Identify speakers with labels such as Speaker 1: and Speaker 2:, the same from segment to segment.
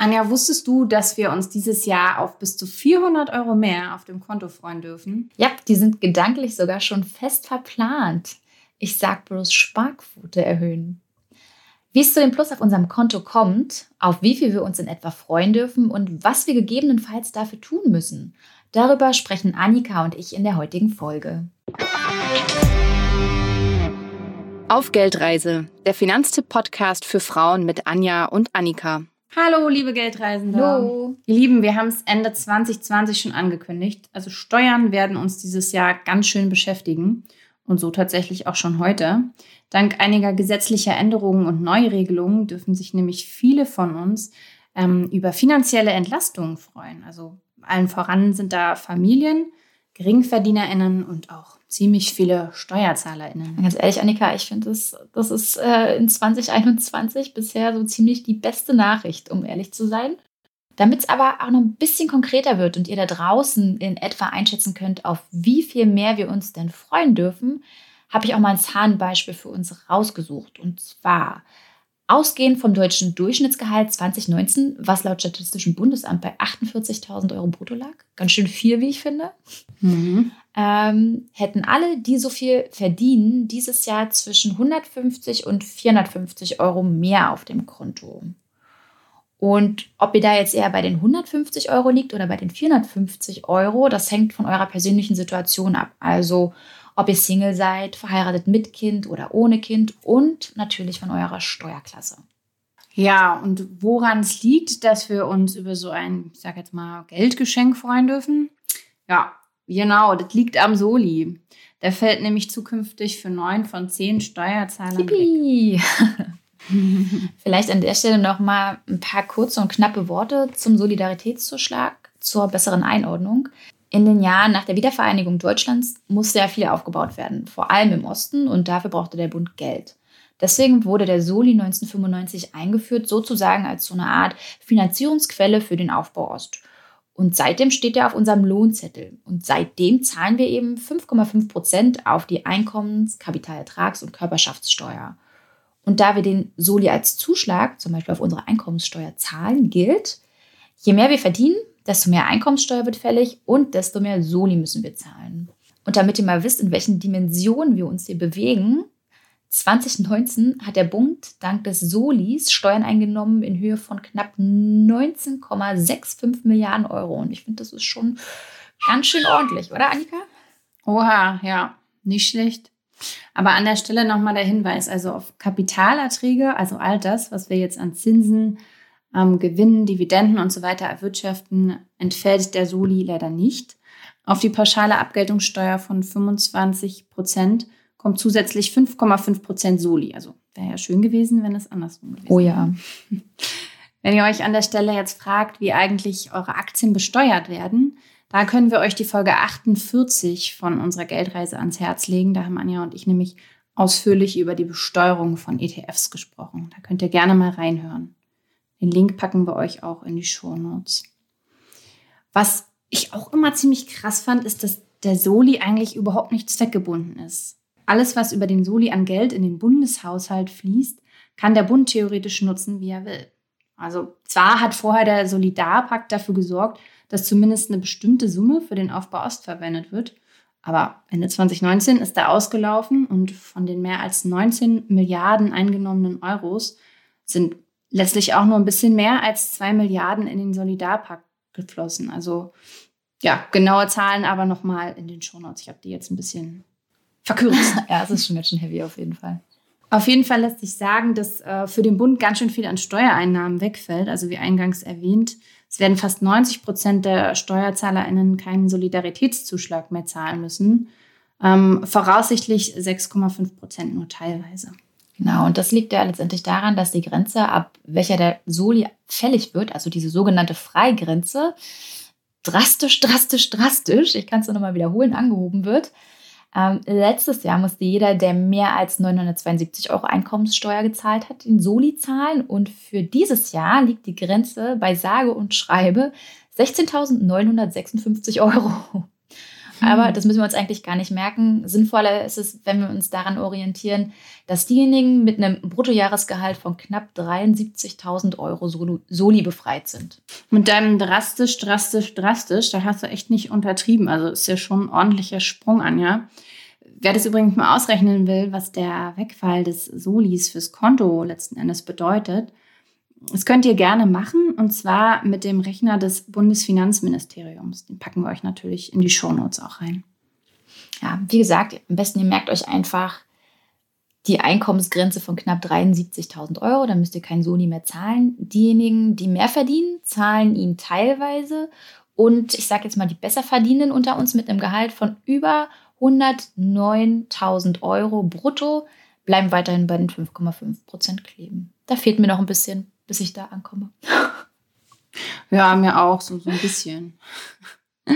Speaker 1: Anja, wusstest du, dass wir uns dieses Jahr auf bis zu 400 Euro mehr auf dem Konto freuen dürfen?
Speaker 2: Ja, die sind gedanklich sogar schon fest verplant. Ich sag bloß Sparquote erhöhen. Wie es zu dem Plus auf unserem Konto kommt, auf wie viel wir uns in etwa freuen dürfen und was wir gegebenenfalls dafür tun müssen, darüber sprechen Annika und ich in der heutigen Folge.
Speaker 3: Auf Geldreise, der Finanztipp-Podcast für Frauen mit Anja und Annika.
Speaker 1: Hallo, liebe Geldreisende.
Speaker 2: Hallo.
Speaker 1: Ihr Lieben, wir haben es Ende 2020 schon angekündigt. Also Steuern werden uns dieses Jahr ganz schön beschäftigen und so tatsächlich auch schon heute. Dank einiger gesetzlicher Änderungen und Neuregelungen dürfen sich nämlich viele von uns ähm, über finanzielle Entlastungen freuen. Also allen voran sind da Familien, GeringverdienerInnen und auch ziemlich viele SteuerzahlerInnen.
Speaker 2: Ganz ehrlich, Annika, ich finde, das, das ist äh, in 2021 bisher so ziemlich die beste Nachricht, um ehrlich zu sein. Damit es aber auch noch ein bisschen konkreter wird und ihr da draußen in etwa einschätzen könnt, auf wie viel mehr wir uns denn freuen dürfen, habe ich auch mal ein Zahnbeispiel für uns rausgesucht. Und zwar Ausgehend vom deutschen Durchschnittsgehalt 2019, was laut Statistischem Bundesamt bei 48.000 Euro brutto lag, ganz schön viel, wie ich finde, mhm. ähm, hätten alle, die so viel verdienen, dieses Jahr zwischen 150 und 450 Euro mehr auf dem Konto. Und ob ihr da jetzt eher bei den 150 Euro liegt oder bei den 450 Euro, das hängt von eurer persönlichen Situation ab. Also ob ihr Single seid, verheiratet mit Kind oder ohne Kind und natürlich von eurer Steuerklasse.
Speaker 1: Ja, und woran es liegt, dass wir uns über so ein, ich sag jetzt mal, Geldgeschenk freuen dürfen? Ja, genau, das liegt am Soli. Der fällt nämlich zukünftig für neun von zehn Steuerzahlern
Speaker 2: Yippie. weg. Vielleicht an der Stelle noch mal ein paar kurze und knappe Worte zum Solidaritätszuschlag zur besseren Einordnung. In den Jahren nach der Wiedervereinigung Deutschlands musste ja viel aufgebaut werden, vor allem im Osten, und dafür brauchte der Bund Geld. Deswegen wurde der Soli 1995 eingeführt, sozusagen als so eine Art Finanzierungsquelle für den Aufbau Ost. Und seitdem steht er auf unserem Lohnzettel. Und seitdem zahlen wir eben 5,5 Prozent auf die Einkommens-, Kapitalertrags- und Körperschaftssteuer. Und da wir den Soli als Zuschlag, zum Beispiel auf unsere Einkommenssteuer, zahlen, gilt, je mehr wir verdienen, desto mehr Einkommenssteuer wird fällig und desto mehr Soli müssen wir zahlen. Und damit ihr mal wisst, in welchen Dimensionen wir uns hier bewegen, 2019 hat der Bund dank des Solis Steuern eingenommen in Höhe von knapp 19,65 Milliarden Euro. Und ich finde, das ist schon ganz schön ordentlich, oder Annika?
Speaker 1: Oha, ja, nicht schlecht. Aber an der Stelle nochmal der Hinweis, also auf Kapitalerträge, also all das, was wir jetzt an Zinsen, ähm, Gewinnen, Dividenden und so weiter erwirtschaften, entfällt der Soli leider nicht. Auf die pauschale Abgeltungssteuer von 25 Prozent kommt zusätzlich 5,5 Prozent Soli. Also wäre ja schön gewesen, wenn es andersrum gewesen wäre.
Speaker 2: Oh ja.
Speaker 1: Wenn ihr euch an der Stelle jetzt fragt, wie eigentlich eure Aktien besteuert werden, da können wir euch die Folge 48 von unserer Geldreise ans Herz legen. Da haben Anja und ich nämlich ausführlich über die Besteuerung von ETFs gesprochen. Da könnt ihr gerne mal reinhören. Den Link packen wir euch auch in die Show Notes. Was ich auch immer ziemlich krass fand, ist, dass der Soli eigentlich überhaupt nicht zweckgebunden ist. Alles, was über den Soli an Geld in den Bundeshaushalt fließt, kann der Bund theoretisch nutzen, wie er will. Also zwar hat vorher der Solidarpakt dafür gesorgt, dass zumindest eine bestimmte Summe für den Aufbau Ost verwendet wird, aber Ende 2019 ist er ausgelaufen und von den mehr als 19 Milliarden eingenommenen Euros sind letztlich auch nur ein bisschen mehr als zwei Milliarden in den Solidarpakt geflossen. Also ja, genaue Zahlen aber nochmal in den Shownotes. Ich habe die jetzt ein bisschen verkürzt.
Speaker 2: ja, es ist schon ganz schön heavy auf jeden Fall.
Speaker 1: Auf jeden Fall lässt sich sagen, dass äh, für den Bund ganz schön viel an Steuereinnahmen wegfällt. Also wie eingangs erwähnt, es werden fast 90 Prozent der SteuerzahlerInnen keinen Solidaritätszuschlag mehr zahlen müssen. Ähm, voraussichtlich 6,5 Prozent nur teilweise.
Speaker 2: Genau, und das liegt ja letztendlich daran, dass die Grenze, ab welcher der Soli fällig wird, also diese sogenannte Freigrenze, drastisch, drastisch, drastisch, ich kann es nur nochmal wiederholen, angehoben wird. Ähm, letztes Jahr musste jeder, der mehr als 972 Euro Einkommenssteuer gezahlt hat, den Soli zahlen. Und für dieses Jahr liegt die Grenze bei sage und schreibe 16.956 Euro. Aber das müssen wir uns eigentlich gar nicht merken. Sinnvoller ist es, wenn wir uns daran orientieren, dass diejenigen mit einem Bruttojahresgehalt von knapp 73.000 Euro Soli befreit sind.
Speaker 1: Mit deinem drastisch, drastisch, drastisch, da hast du echt nicht untertrieben. Also ist ja schon ein ordentlicher Sprung, Anja. Wer das übrigens mal ausrechnen will, was der Wegfall des Solis fürs Konto letzten Endes bedeutet, das könnt ihr gerne machen und zwar mit dem Rechner des Bundesfinanzministeriums. Den packen wir euch natürlich in die Shownotes auch rein.
Speaker 2: Ja, wie gesagt, am besten ihr merkt euch einfach die Einkommensgrenze von knapp 73.000 Euro. Da müsst ihr kein Soli mehr zahlen. Diejenigen, die mehr verdienen, zahlen ihn teilweise. Und ich sage jetzt mal, die besser verdienen unter uns mit einem Gehalt von über 109.000 Euro brutto bleiben weiterhin bei den 5,5 Prozent kleben. Da fehlt mir noch ein bisschen bis ich da ankomme.
Speaker 1: Ja, mir auch, so, so ein bisschen.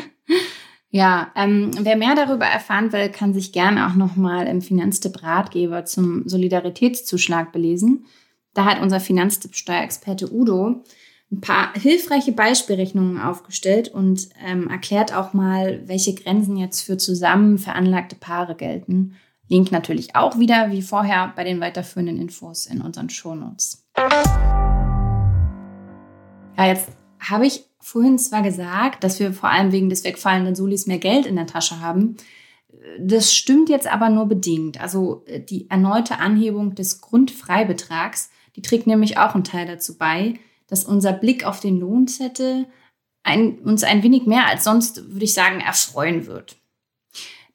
Speaker 1: ja, ähm, wer mehr darüber erfahren will, kann sich gerne auch nochmal im Finanztipp Ratgeber zum Solidaritätszuschlag belesen. Da hat unser Finanztipp-Steuerexperte Udo ein paar hilfreiche Beispielrechnungen aufgestellt und ähm, erklärt auch mal, welche Grenzen jetzt für zusammen veranlagte Paare gelten. Link natürlich auch wieder, wie vorher, bei den weiterführenden Infos in unseren Shownotes. Ja, jetzt habe ich vorhin zwar gesagt, dass wir vor allem wegen des wegfallenden Solis mehr Geld in der Tasche haben. Das stimmt jetzt aber nur bedingt. Also äh, die erneute Anhebung des Grundfreibetrags, die trägt nämlich auch einen Teil dazu bei, dass unser Blick auf den Lohnzettel ein, uns ein wenig mehr als sonst, würde ich sagen, erfreuen wird.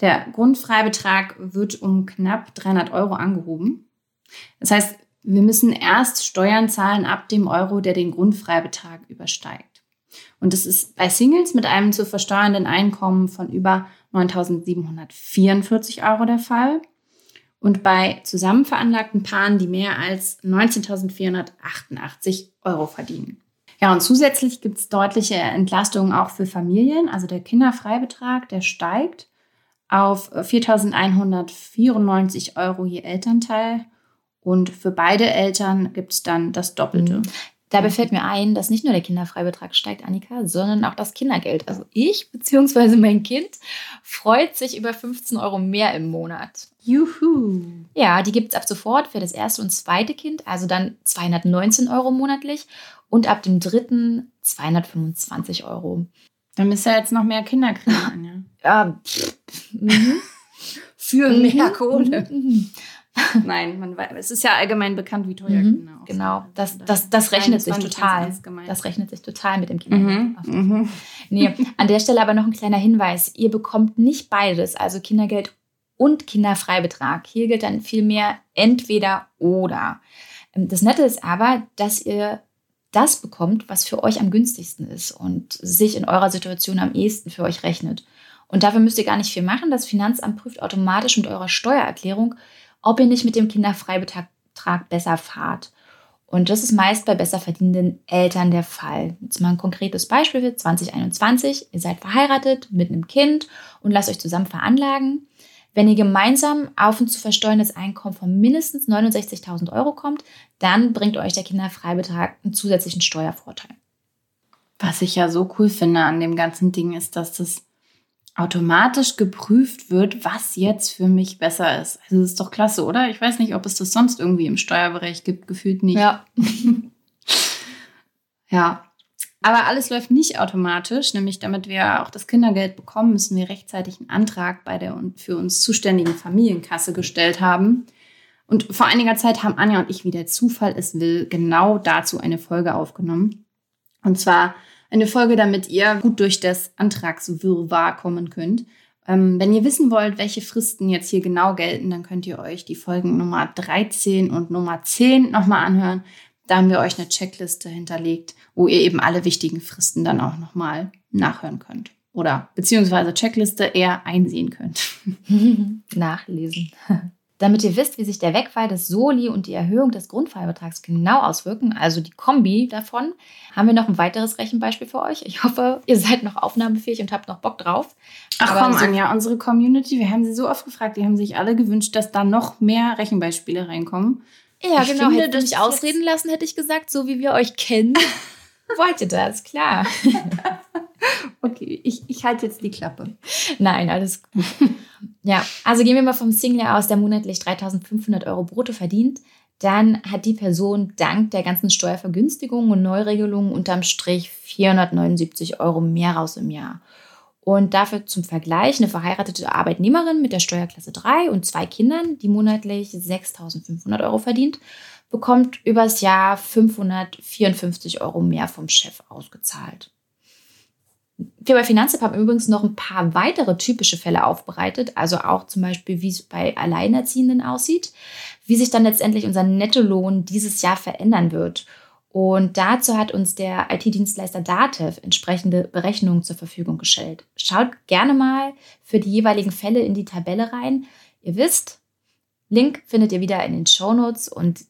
Speaker 1: Der Grundfreibetrag wird um knapp 300 Euro angehoben. Das heißt, wir müssen erst Steuern zahlen ab dem Euro, der den Grundfreibetrag übersteigt. Und das ist bei Singles mit einem zu versteuernden Einkommen von über 9.744 Euro der Fall und bei zusammen veranlagten Paaren, die mehr als 19.488 Euro verdienen. Ja, und zusätzlich gibt es deutliche Entlastungen auch für Familien. Also der Kinderfreibetrag, der steigt auf 4.194 Euro je Elternteil und für beide Eltern gibt es dann das Doppelte. Mhm.
Speaker 2: Dabei fällt mir ein, dass nicht nur der Kinderfreibetrag steigt, Annika, sondern auch das Kindergeld. Also ich bzw. mein Kind freut sich über 15 Euro mehr im Monat.
Speaker 1: Juhu!
Speaker 2: Ja, die gibt es ab sofort für das erste und zweite Kind, also dann 219 Euro monatlich und ab dem dritten 225 Euro.
Speaker 1: Dann müsst ihr jetzt noch mehr Kinder kriegen.
Speaker 2: ja. ja.
Speaker 1: Mhm. für mehr Kohle. Nein, man weiß, es ist ja allgemein bekannt, wie teuer mhm,
Speaker 2: Kinder Genau, das, das, das rechnet sich total. Das rechnet sich total mit dem Kindergeld. Mhm, mhm. Nee, an der Stelle aber noch ein kleiner Hinweis. Ihr bekommt nicht beides, also Kindergeld und Kinderfreibetrag. Hier gilt dann vielmehr entweder oder. Ähm, das Nette ist aber, dass ihr das bekommt, was für euch am günstigsten ist und sich in eurer Situation am ehesten für euch rechnet. Und dafür müsst ihr gar nicht viel machen. Das Finanzamt prüft automatisch mit eurer Steuererklärung, ob ihr nicht mit dem Kinderfreibetrag besser fahrt. Und das ist meist bei besser verdienenden Eltern der Fall. Jetzt mal ein konkretes Beispiel für 2021. Ihr seid verheiratet mit einem Kind und lasst euch zusammen veranlagen. Wenn ihr gemeinsam auf ein zu versteuerndes Einkommen von mindestens 69.000 Euro kommt, dann bringt euch der Kinderfreibetrag einen zusätzlichen Steuervorteil.
Speaker 1: Was ich ja so cool finde an dem ganzen Ding ist, dass das automatisch geprüft wird, was jetzt für mich besser ist. Also das ist doch klasse, oder? Ich weiß nicht, ob es das sonst irgendwie im Steuerbereich gibt, gefühlt nicht.
Speaker 2: Ja.
Speaker 1: ja. Aber alles läuft nicht automatisch, nämlich damit wir auch das Kindergeld bekommen, müssen wir rechtzeitig einen Antrag bei der für uns zuständigen Familienkasse gestellt haben. Und vor einiger Zeit haben Anja und ich, wie der Zufall es will, genau dazu eine Folge aufgenommen. Und zwar eine Folge, damit ihr gut durch das Antragswirrwarr kommen könnt. Ähm, wenn ihr wissen wollt, welche Fristen jetzt hier genau gelten, dann könnt ihr euch die Folgen Nummer 13 und Nummer 10 nochmal anhören. Da haben wir euch eine Checkliste hinterlegt, wo ihr eben alle wichtigen Fristen dann auch nochmal nachhören könnt. Oder beziehungsweise Checkliste eher einsehen könnt.
Speaker 2: Nachlesen. Damit ihr wisst, wie sich der Wegfall des Soli und die Erhöhung des Grundfreibetrags genau auswirken, also die Kombi davon, haben wir noch ein weiteres Rechenbeispiel für euch. Ich hoffe, ihr seid noch aufnahmefähig und habt noch Bock drauf.
Speaker 1: Ach Aber komm, so Anja, unsere Community, wir haben sie so oft gefragt, die haben sich alle gewünscht, dass da noch mehr Rechenbeispiele reinkommen.
Speaker 2: Ja, ich genau. Finde, hätte mich ausreden lassen, hätte ich gesagt, so wie wir euch kennen. Wollt ihr das, klar.
Speaker 1: okay, ich, ich halte jetzt die Klappe.
Speaker 2: Nein, alles gut. ja, also gehen wir mal vom Single aus, der monatlich 3500 Euro brutto verdient. Dann hat die Person dank der ganzen Steuervergünstigungen und Neuregelungen unterm Strich 479 Euro mehr raus im Jahr. Und dafür zum Vergleich eine verheiratete Arbeitnehmerin mit der Steuerklasse 3 und zwei Kindern, die monatlich 6.500 Euro verdient, bekommt übers Jahr 554 Euro mehr vom Chef ausgezahlt. Wir bei Finanztipp haben übrigens noch ein paar weitere typische Fälle aufbereitet, also auch zum Beispiel, wie es bei Alleinerziehenden aussieht, wie sich dann letztendlich unser Nettolohn dieses Jahr verändern wird. Und dazu hat uns der IT-Dienstleister Datev entsprechende Berechnungen zur Verfügung gestellt. Schaut gerne mal für die jeweiligen Fälle in die Tabelle rein. Ihr wisst, Link findet ihr wieder in den Shownotes und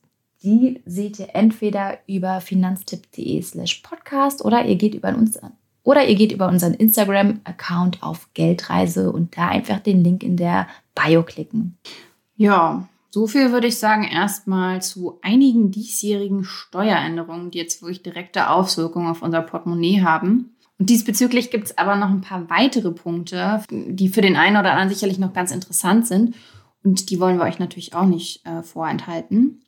Speaker 2: die seht ihr entweder über finanztipp.de slash podcast oder ihr geht über uns oder ihr geht über unseren Instagram-Account auf Geldreise und da einfach den Link in der Bio klicken.
Speaker 1: Ja, so viel würde ich sagen erstmal zu einigen diesjährigen Steueränderungen, die jetzt wirklich direkte Auswirkungen auf unser Portemonnaie haben. Und diesbezüglich gibt es aber noch ein paar weitere Punkte, die für den einen oder anderen sicherlich noch ganz interessant sind. Und die wollen wir euch natürlich auch nicht äh, vorenthalten.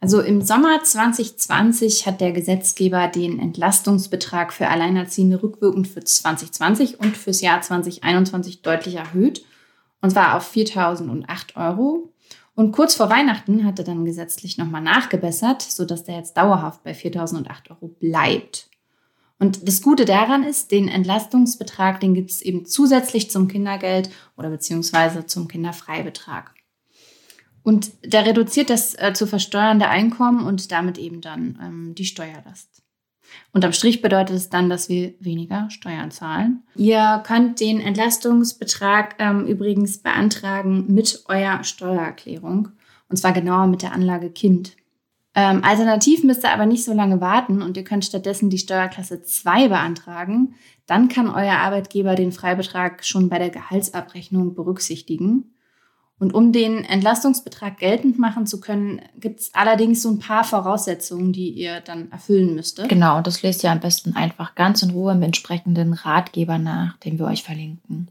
Speaker 1: Also im Sommer 2020 hat der Gesetzgeber den Entlastungsbetrag für Alleinerziehende rückwirkend für 2020 und fürs Jahr 2021 deutlich erhöht. Und zwar auf 4.008 Euro. Und kurz vor Weihnachten hat er dann gesetzlich nochmal nachgebessert, sodass der jetzt dauerhaft bei 4.008 Euro bleibt. Und das Gute daran ist, den Entlastungsbetrag, den gibt es eben zusätzlich zum Kindergeld oder beziehungsweise zum Kinderfreibetrag. Und der reduziert das äh, zu versteuernde Einkommen und damit eben dann ähm, die Steuerlast. Unterm Strich bedeutet es dann, dass wir weniger Steuern zahlen. Ihr könnt den Entlastungsbetrag ähm, übrigens beantragen mit eurer Steuererklärung. Und zwar genauer mit der Anlage Kind. Ähm, alternativ müsst ihr aber nicht so lange warten und ihr könnt stattdessen die Steuerklasse 2 beantragen. Dann kann euer Arbeitgeber den Freibetrag schon bei der Gehaltsabrechnung berücksichtigen. Und um den Entlastungsbetrag geltend machen zu können, gibt es allerdings so ein paar Voraussetzungen, die ihr dann erfüllen müsstet.
Speaker 2: Genau, das lest ihr am besten einfach ganz in Ruhe im entsprechenden Ratgeber nach, den wir euch verlinken.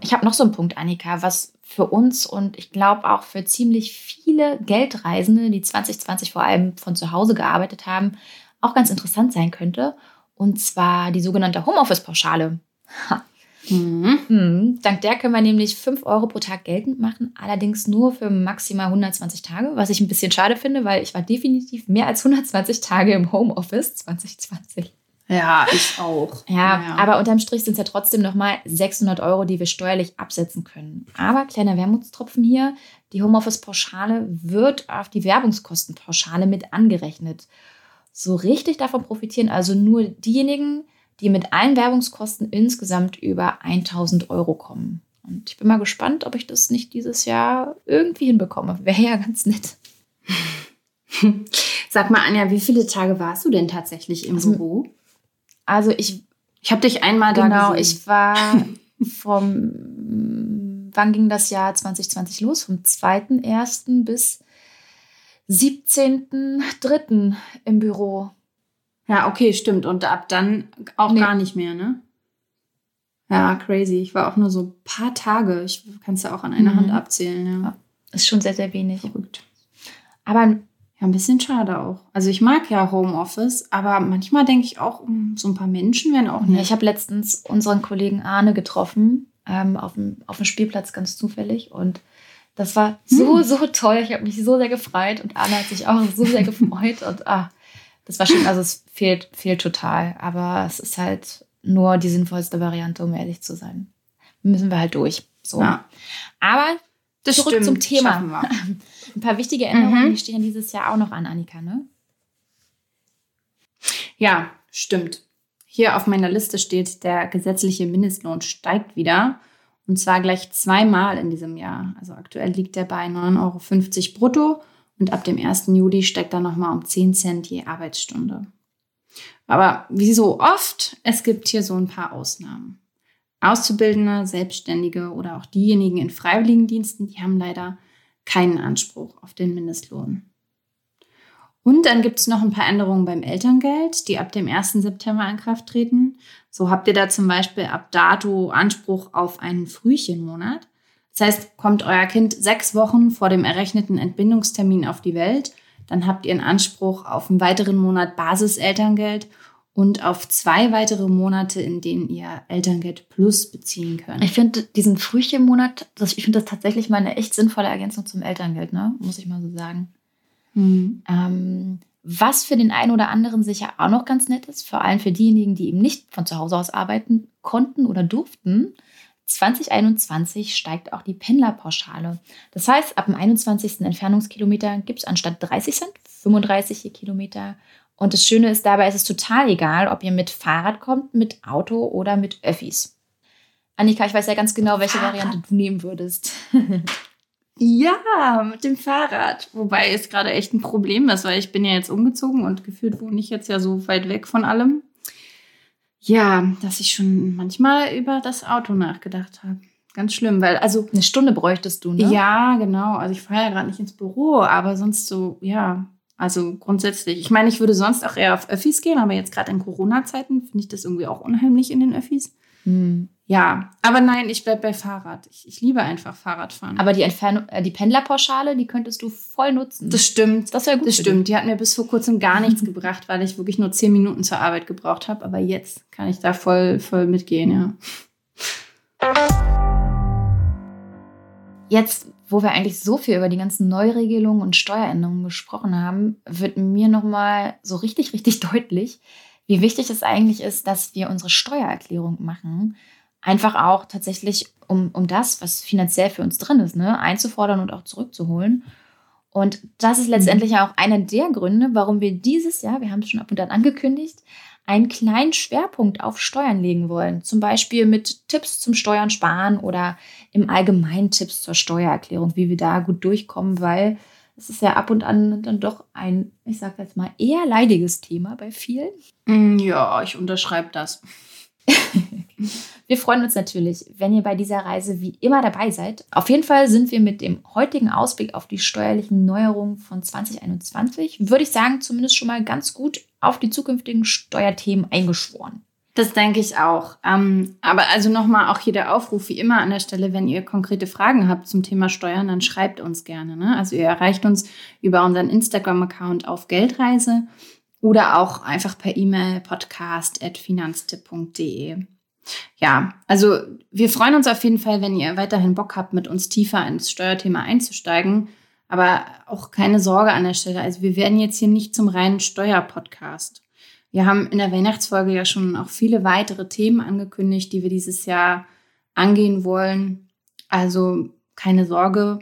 Speaker 2: Ich habe noch so einen Punkt, Annika, was für uns und ich glaube auch für ziemlich viele Geldreisende, die 2020 vor allem von zu Hause gearbeitet haben, auch ganz interessant sein könnte. Und zwar die sogenannte Homeoffice-Pauschale. Mhm. Mhm. Dank der können wir nämlich 5 Euro pro Tag geltend machen, allerdings nur für maximal 120 Tage, was ich ein bisschen schade finde, weil ich war definitiv mehr als 120 Tage im Homeoffice 2020.
Speaker 1: Ja, ich auch.
Speaker 2: Ja, ja, aber unterm Strich sind es ja trotzdem nochmal 600 Euro, die wir steuerlich absetzen können. Aber kleiner Wermutstropfen hier, die Homeoffice-Pauschale wird auf die Werbungskostenpauschale mit angerechnet. So richtig davon profitieren also nur diejenigen, die mit allen Werbungskosten insgesamt über 1000 Euro kommen. Und ich bin mal gespannt, ob ich das nicht dieses Jahr irgendwie hinbekomme. Wäre ja ganz nett.
Speaker 1: Sag mal, Anja, wie viele Tage warst du denn tatsächlich im also, Büro?
Speaker 2: Also ich.
Speaker 1: Ich habe dich einmal da
Speaker 2: Genau, ich war vom. Wann ging das Jahr 2020 los? Vom 2.1. bis 17.3. im Büro.
Speaker 1: Ja, okay, stimmt. Und ab dann auch nee. gar nicht mehr, ne? Ja, crazy. Ich war auch nur so ein paar Tage. Ich kann es ja auch an einer mhm. Hand abzählen, ja. ja.
Speaker 2: Ist schon sehr, sehr wenig.
Speaker 1: Verrückt. Aber ja, ein bisschen schade auch. Also ich mag ja Homeoffice, aber manchmal denke ich auch, so ein paar Menschen wären auch nicht.
Speaker 2: Ja, ich habe letztens unseren Kollegen Arne getroffen, ähm, auf, dem, auf dem Spielplatz ganz zufällig. Und das war so, hm. so toll. Ich habe mich so sehr gefreut und Arne hat sich auch so sehr gefreut. Und ah, das war schön, also es fehlt, fehlt total. Aber es ist halt nur die sinnvollste Variante, um ehrlich zu sein. Müssen wir halt durch. So. Ja. Aber das zurück stimmt, zum Thema. Ein paar wichtige Änderungen, mhm. die stehen dieses Jahr auch noch an, Annika, ne?
Speaker 1: Ja, stimmt. Hier auf meiner Liste steht, der gesetzliche Mindestlohn steigt wieder. Und zwar gleich zweimal in diesem Jahr. Also aktuell liegt er bei 9,50 Euro brutto und ab dem 1. Juli steigt er nochmal um 10 Cent je Arbeitsstunde. Aber wie so oft, es gibt hier so ein paar Ausnahmen. Auszubildende, Selbstständige oder auch diejenigen in Freiwilligendiensten, die haben leider keinen Anspruch auf den Mindestlohn. Und dann gibt es noch ein paar Änderungen beim Elterngeld, die ab dem 1. September in Kraft treten. So habt ihr da zum Beispiel ab dato Anspruch auf einen Frühchenmonat. Das heißt, kommt euer Kind sechs Wochen vor dem errechneten Entbindungstermin auf die Welt, dann habt ihr einen Anspruch auf einen weiteren Monat Basiselterngeld und auf zwei weitere Monate, in denen ihr Elterngeld Plus beziehen könnt.
Speaker 2: Ich finde diesen Frühchenmonat, ich finde das tatsächlich mal eine echt sinnvolle Ergänzung zum Elterngeld, ne? muss ich mal so sagen. Mhm. Ähm, was für den einen oder anderen sicher auch noch ganz nett ist, vor allem für diejenigen, die eben nicht von zu Hause aus arbeiten konnten oder durften. 2021 steigt auch die Pendlerpauschale. Das heißt, ab dem 21. Entfernungskilometer gibt es anstatt 30 Cent 35 Kilometer. Und das Schöne ist dabei, ist es total egal, ob ihr mit Fahrrad kommt, mit Auto oder mit Öffis. Annika, ich weiß ja ganz genau, welche Fahrrad. Variante du nehmen würdest.
Speaker 1: Ja, mit dem Fahrrad. Wobei es gerade echt ein Problem ist, weil ich bin ja jetzt umgezogen und gefühlt wohne ich jetzt ja so weit weg von allem. Ja, dass ich schon manchmal über das Auto nachgedacht habe. Ganz schlimm, weil also
Speaker 2: eine Stunde bräuchtest du, ne?
Speaker 1: Ja, genau. Also ich fahre ja gerade nicht ins Büro, aber sonst so, ja. Also grundsätzlich. Ich meine, ich würde sonst auch eher auf Öffis gehen, aber jetzt gerade in Corona-Zeiten finde ich das irgendwie auch unheimlich in den Öffis. Hm. Ja, aber nein, ich bleibe bei Fahrrad. Ich, ich, liebe einfach Fahrradfahren.
Speaker 2: Aber die Entfernung, äh, die Pendlerpauschale, die könntest du voll nutzen.
Speaker 1: Das stimmt. Das wäre gut. Das stimmt. Die hat mir bis vor kurzem gar nichts gebracht, weil ich wirklich nur zehn Minuten zur Arbeit gebraucht habe. Aber jetzt kann ich da voll, voll mitgehen, ja.
Speaker 2: Jetzt, wo wir eigentlich so viel über die ganzen Neuregelungen und Steueränderungen gesprochen haben, wird mir nochmal so richtig, richtig deutlich, wie wichtig es eigentlich ist, dass wir unsere Steuererklärung machen einfach auch tatsächlich, um, um das, was finanziell für uns drin ist, ne, einzufordern und auch zurückzuholen. Und das ist letztendlich mhm. auch einer der Gründe, warum wir dieses Jahr, wir haben es schon ab und an angekündigt, einen kleinen Schwerpunkt auf Steuern legen wollen. Zum Beispiel mit Tipps zum Steuern sparen oder im Allgemeinen Tipps zur Steuererklärung, wie wir da gut durchkommen, weil es ist ja ab und an dann doch ein, ich sage jetzt mal, eher leidiges Thema bei vielen.
Speaker 1: Mm, ja, ich unterschreibe das.
Speaker 2: wir freuen uns natürlich, wenn ihr bei dieser Reise wie immer dabei seid. Auf jeden Fall sind wir mit dem heutigen Ausblick auf die steuerlichen Neuerungen von 2021, würde ich sagen, zumindest schon mal ganz gut auf die zukünftigen Steuerthemen eingeschworen.
Speaker 1: Das denke ich auch. Ähm, aber also nochmal auch hier der Aufruf, wie immer an der Stelle, wenn ihr konkrete Fragen habt zum Thema Steuern, dann schreibt uns gerne. Ne? Also ihr erreicht uns über unseren Instagram-Account auf Geldreise oder auch einfach per E-Mail podcast.finanztipp.de. Ja, also wir freuen uns auf jeden Fall, wenn ihr weiterhin Bock habt, mit uns tiefer ins Steuerthema einzusteigen. Aber auch keine Sorge an der Stelle. Also wir werden jetzt hier nicht zum reinen Steuerpodcast. Wir haben in der Weihnachtsfolge ja schon auch viele weitere Themen angekündigt, die wir dieses Jahr angehen wollen. Also keine Sorge,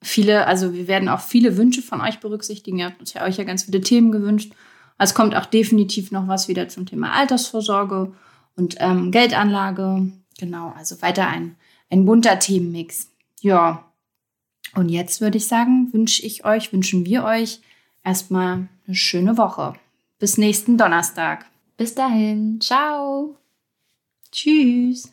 Speaker 1: viele, also wir werden auch viele Wünsche von euch berücksichtigen. Ihr habt uns ja euch ja ganz viele Themen gewünscht. Es kommt auch definitiv noch was wieder zum Thema Altersvorsorge und ähm, Geldanlage. Genau, also weiter ein, ein bunter Themenmix. Ja. Und jetzt würde ich sagen, wünsche ich euch, wünschen wir euch erstmal eine schöne Woche. Bis nächsten Donnerstag.
Speaker 2: Bis dahin. Ciao.
Speaker 1: Tschüss.